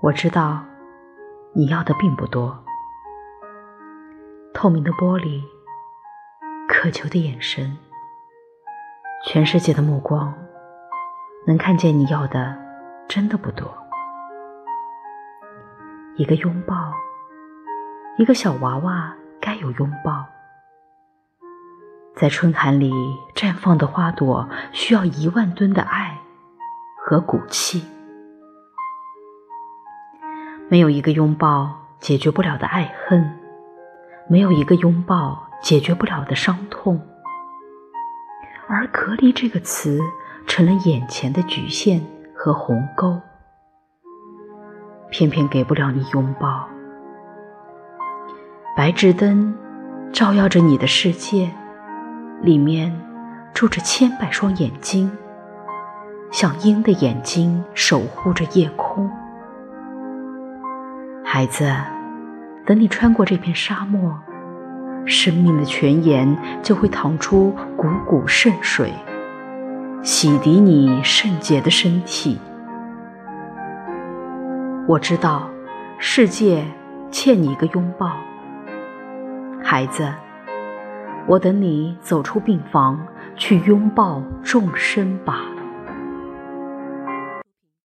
我知道你要的并不多。透明的玻璃，渴求的眼神，全世界的目光，能看见你要的真的不多。一个拥抱，一个小娃娃该有拥抱。在春寒里绽放的花朵，需要一万吨的爱和骨气。没有一个拥抱解决不了的爱恨，没有一个拥抱解决不了的伤痛。而隔离这个词，成了眼前的局限和鸿沟，偏偏给不了你拥抱。白炽灯照耀着你的世界。里面住着千百双眼睛，像鹰的眼睛守护着夜空。孩子，等你穿过这片沙漠，生命的泉眼就会淌出汩汩圣水，洗涤你圣洁的身体。我知道，世界欠你一个拥抱，孩子。我等你走出病房，去拥抱众生吧。